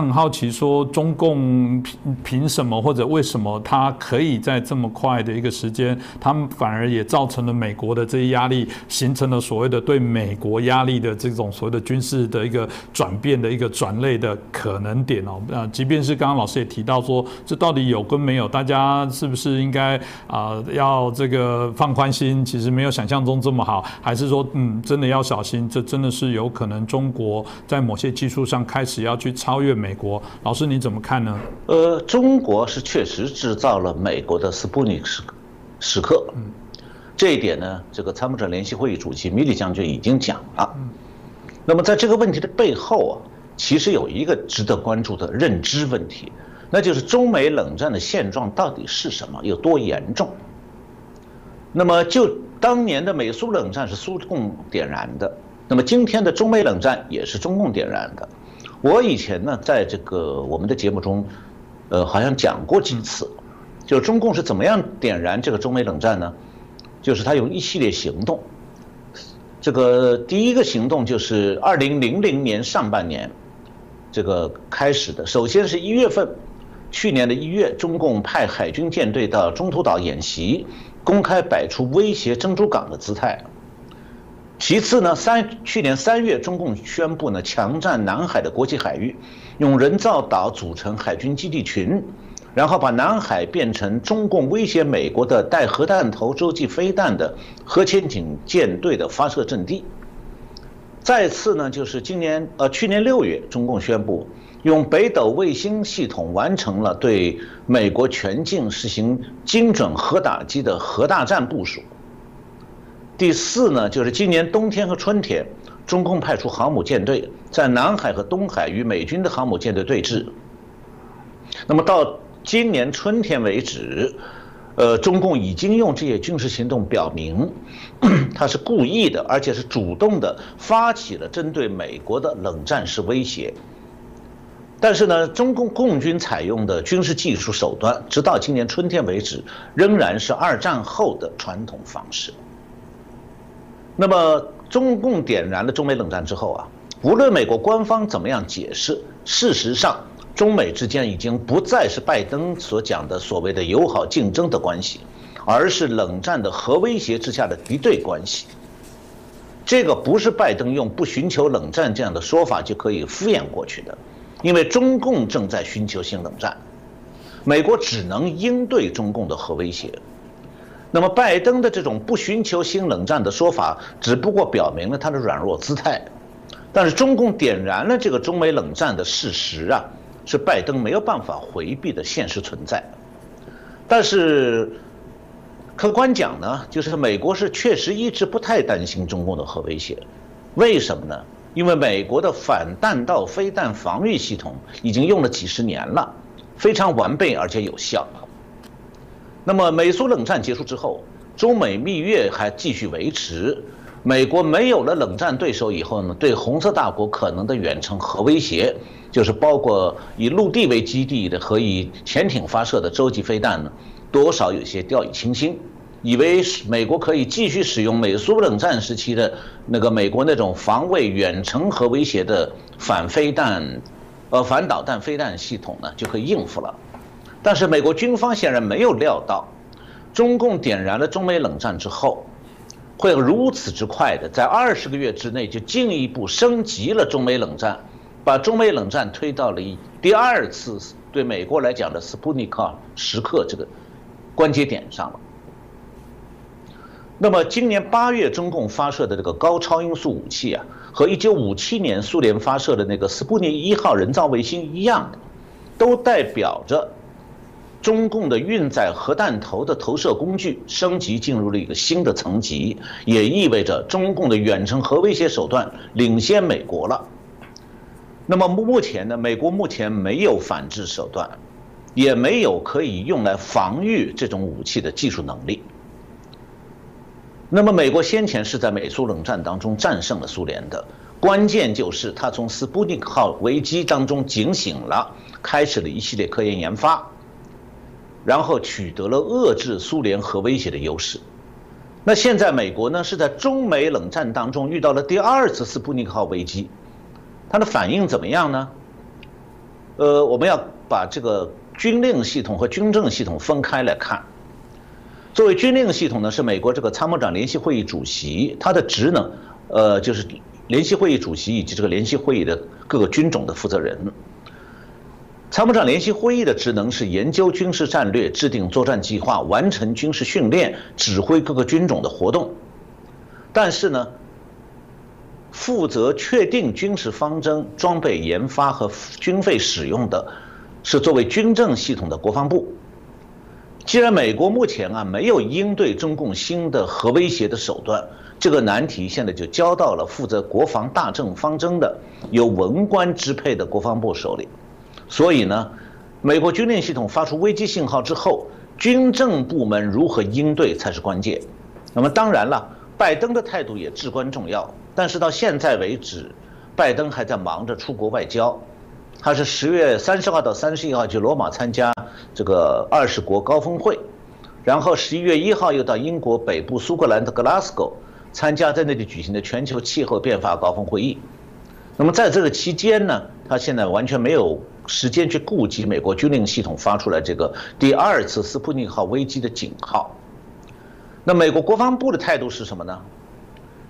很好奇，说中共凭凭什么或者为什么他可以在这么快的一个时间，他们反而也造成了美国的这些压力，形成了所谓的对美国压力的这种所谓的军事的一个转变的一个转类的可能点哦。那即便是刚刚老师也提到说，这到底有跟没有，大家是不是应该啊要这个放宽心？其实没有想象中这么好，还是说嗯真的要小心？这真的是有可能中国在某些技术上开始要去超越。美国老师你怎么看呢？呃，中国是确实制造了美国的斯普尼克时时刻，嗯，这一点呢，这个参谋长联席会议主席米利将军已经讲了。嗯，那么在这个问题的背后啊，其实有一个值得关注的认知问题，那就是中美冷战的现状到底是什么，有多严重？那么就当年的美苏冷战是苏共点燃的，那么今天的中美冷战也是中共点燃的。我以前呢，在这个我们的节目中，呃，好像讲过几次，就中共是怎么样点燃这个中美冷战呢？就是他有一系列行动。这个第一个行动就是二零零零年上半年，这个开始的。首先是一月份，去年的一月，中共派海军舰队到中途岛演习，公开摆出威胁珍珠港的姿态。其次呢，三去年三月，中共宣布呢，强占南海的国际海域，用人造岛组成海军基地群，然后把南海变成中共威胁美国的带核弹头洲际飞弹的核潜艇舰队的发射阵地。再次呢，就是今年呃去年六月，中共宣布用北斗卫星系统完成了对美国全境实行精准核打击的核大战部署。第四呢，就是今年冬天和春天，中共派出航母舰队在南海和东海与美军的航母舰队对峙。那么到今年春天为止，呃，中共已经用这些军事行动表明，他是故意的，而且是主动的发起了针对美国的冷战式威胁。但是呢，中共共军采用的军事技术手段，直到今年春天为止，仍然是二战后的传统方式。那么，中共点燃了中美冷战之后啊，无论美国官方怎么样解释，事实上，中美之间已经不再是拜登所讲的所谓的友好竞争的关系，而是冷战的核威胁之下的敌对关系。这个不是拜登用不寻求冷战这样的说法就可以敷衍过去的，因为中共正在寻求新冷战，美国只能应对中共的核威胁。那么，拜登的这种不寻求新冷战的说法，只不过表明了他的软弱姿态。但是，中共点燃了这个中美冷战的事实啊，是拜登没有办法回避的现实存在。但是，客观讲呢，就是美国是确实一直不太担心中共的核威胁。为什么呢？因为美国的反弹道飞弹防御系统已经用了几十年了，非常完备而且有效。那么，美苏冷战结束之后，中美蜜月还继续维持。美国没有了冷战对手以后呢，对红色大国可能的远程核威胁，就是包括以陆地为基地的和以潜艇发射的洲际飞弹呢，多少有些掉以轻心，以为美国可以继续使用美苏冷战时期的那个美国那种防卫远程核威胁的反飞弹，呃，反导弹飞弹系统呢，就可以应付了。但是美国军方显然没有料到，中共点燃了中美冷战之后，会如此之快的在二十个月之内就进一步升级了中美冷战，把中美冷战推到了第二次对美国来讲的斯普尼克时刻这个关节点上了。那么今年八月中共发射的这个高超音速武器啊，和一九五七年苏联发射的那个斯普尼一号人造卫星一样的，都代表着。中共的运载核弹头的投射工具升级进入了一个新的层级，也意味着中共的远程核威胁手段领先美国了。那么目目前呢？美国目前没有反制手段，也没有可以用来防御这种武器的技术能力。那么美国先前是在美苏冷战当中战胜了苏联的，关键就是他从斯普尼克号危机当中警醒了，开始了一系列科研研发。然后取得了遏制苏联核威胁的优势。那现在美国呢是在中美冷战当中遇到了第二次斯普尼克号危机，它的反应怎么样呢？呃，我们要把这个军令系统和军政系统分开来看。作为军令系统呢，是美国这个参谋长联席会议主席，他的职能，呃，就是联席会议主席以及这个联席会议的各个军种的负责人。参谋长联席会议的职能是研究军事战略、制定作战计划、完成军事训练、指挥各个军种的活动。但是呢，负责确定军事方针、装备研发和军费使用的，是作为军政系统的国防部。既然美国目前啊没有应对中共新的核威胁的手段，这个难题现在就交到了负责国防大政方针的、由文官支配的国防部手里。所以呢，美国军令系统发出危机信号之后，军政部门如何应对才是关键。那么当然了，拜登的态度也至关重要。但是到现在为止，拜登还在忙着出国外交。他是十月三十号到三十一号去罗马参加这个二十国高峰会，然后十一月一号又到英国北部苏格兰的格拉斯哥参加在那里举行的全球气候变化高峰会议。那么在这个期间呢，他现在完全没有。时间去顾及美国军令系统发出来这个第二次斯普尼克号危机的警号，那美国国防部的态度是什么呢？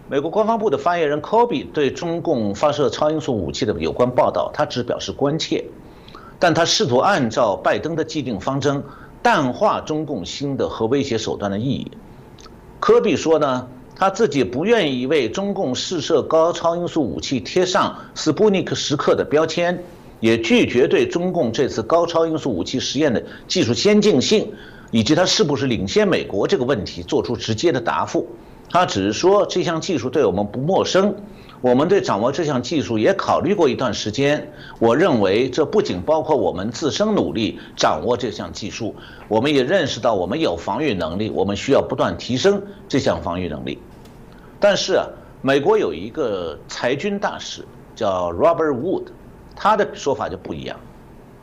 美国国防部的发言人科比对中共发射超音速武器的有关报道，他只表示关切，但他试图按照拜登的既定方针淡化中共新的核威胁手段的意义。科比说呢，他自己不愿意为中共试射高超音速武器贴上斯普尼克时刻的标签。也拒绝对中共这次高超音速武器实验的技术先进性，以及它是不是领先美国这个问题做出直接的答复。他只是说这项技术对我们不陌生，我们对掌握这项技术也考虑过一段时间。我认为这不仅包括我们自身努力掌握这项技术，我们也认识到我们有防御能力，我们需要不断提升这项防御能力。但是啊，美国有一个裁军大使叫 Robert Wood。他的说法就不一样，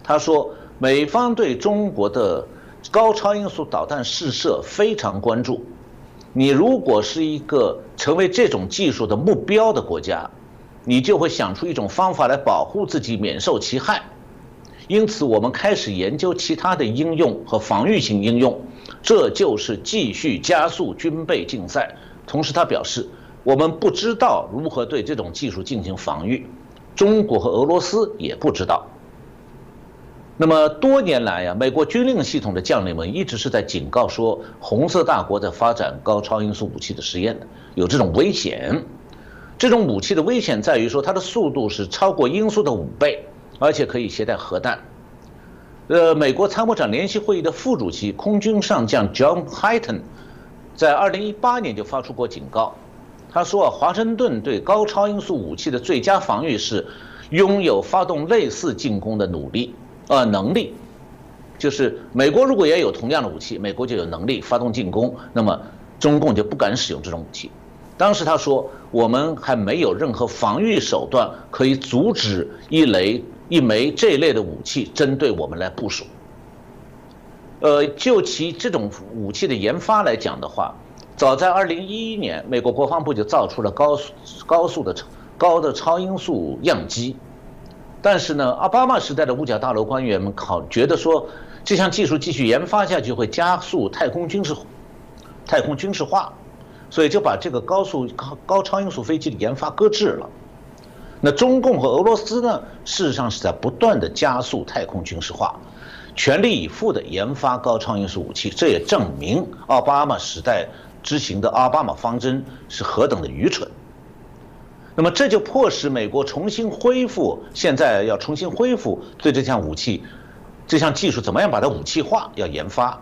他说美方对中国的高超音速导弹试射非常关注，你如果是一个成为这种技术的目标的国家，你就会想出一种方法来保护自己免受其害，因此我们开始研究其他的应用和防御性应用，这就是继续加速军备竞赛。同时他表示，我们不知道如何对这种技术进行防御。中国和俄罗斯也不知道。那么多年来呀，美国军令系统的将领们一直是在警告说，红色大国在发展高超音速武器的实验，有这种危险。这种武器的危险在于说，它的速度是超过音速的五倍，而且可以携带核弹。呃，美国参谋长联席会议的副主席空军上将 John Hyten 在二零一八年就发出过警告。他说：“啊华盛顿对高超音速武器的最佳防御是拥有发动类似进攻的努力，呃，能力，就是美国如果也有同样的武器，美国就有能力发动进攻，那么中共就不敢使用这种武器。当时他说，我们还没有任何防御手段可以阻止一雷一枚这类的武器针对我们来部署。呃，就其这种武器的研发来讲的话。”早在二零一一年，美国国防部就造出了高速、高速的、高的超音速样机，但是呢，奥巴马时代的五角大楼官员们考觉得说，这项技术继续研发下去会加速太空军事、太空军事化，所以就把这个高速高高超音速飞机的研发搁置了。那中共和俄罗斯呢，事实上是在不断的加速太空军事化，全力以赴的研发高超音速武器，这也证明奥巴马时代。执行的奥巴马方针是何等的愚蠢，那么这就迫使美国重新恢复，现在要重新恢复对这项武器、这项技术怎么样把它武器化，要研发。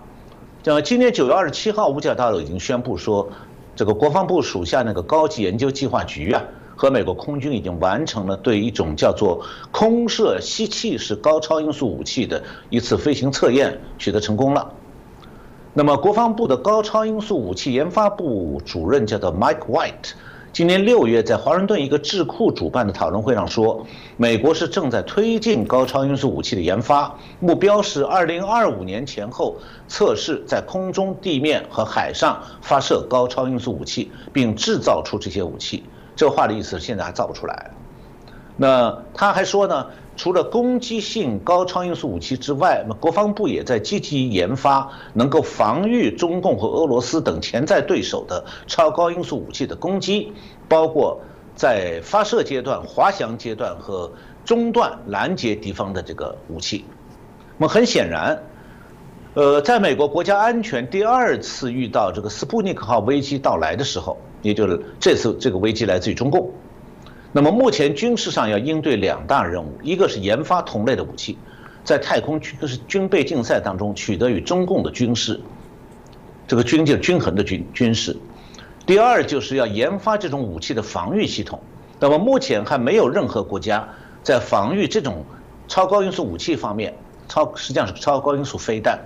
像今年九月二十七号，五角大楼已经宣布说，这个国防部属下那个高级研究计划局啊，和美国空军已经完成了对一种叫做空射吸气式高超音速武器的一次飞行测验，取得成功了。那么，国防部的高超音速武器研发部主任叫做 Mike White，今年六月在华盛顿一个智库主办的讨论会上说，美国是正在推进高超音速武器的研发，目标是二零二五年前后测试在空中、地面和海上发射高超音速武器，并制造出这些武器。这话的意思是现在还造不出来。那他还说呢，除了攻击性高超音速武器之外，那国防部也在积极研发能够防御中共和俄罗斯等潜在对手的超高音速武器的攻击，包括在发射阶段、滑翔阶段和中段拦截敌方的这个武器。那么很显然，呃，在美国国家安全第二次遇到这个斯普尼克号危机到来的时候，也就是这次这个危机来自于中共。那么目前军事上要应对两大任务，一个是研发同类的武器，在太空军就是军备竞赛当中取得与中共的军事，这个军就均衡的军军事；第二就是要研发这种武器的防御系统。那么目前还没有任何国家在防御这种超高音速武器方面，超实际上是超高音速飞弹，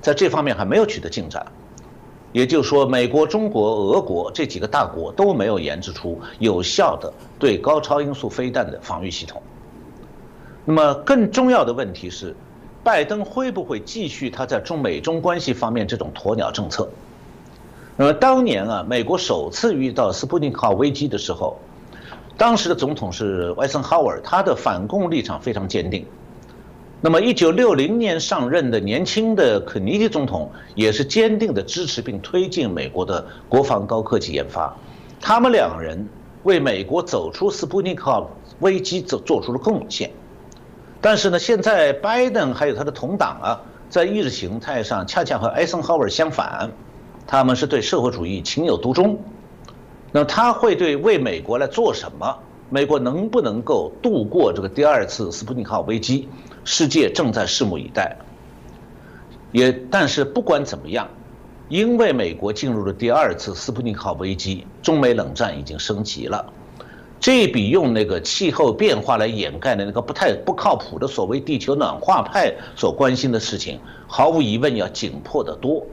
在这方面还没有取得进展。也就是说，美国、中国、俄国这几个大国都没有研制出有效的对高超音速飞弹的防御系统。那么，更重要的问题是，拜登会不会继续他在中美中关系方面这种鸵鸟政策？那么，当年啊，美国首次遇到斯普林克号危机的时候，当时的总统是艾森豪威尔，他的反共立场非常坚定。那么，一九六零年上任的年轻的肯尼迪总统也是坚定的支持并推进美国的国防高科技研发，他们两人为美国走出斯普尼克号危机做做出了贡献。但是呢，现在拜登还有他的同党啊，在意识形态上恰恰和艾森豪威尔相反，他们是对社会主义情有独钟。那他会对为美国来做什么？美国能不能够度过这个第二次斯普尼克号危机？世界正在拭目以待。也，但是不管怎么样，因为美国进入了第二次斯普尼克危机，中美冷战已经升级了。这比用那个气候变化来掩盖的那个不太不靠谱的所谓地球暖化派所关心的事情，毫无疑问要紧迫得多。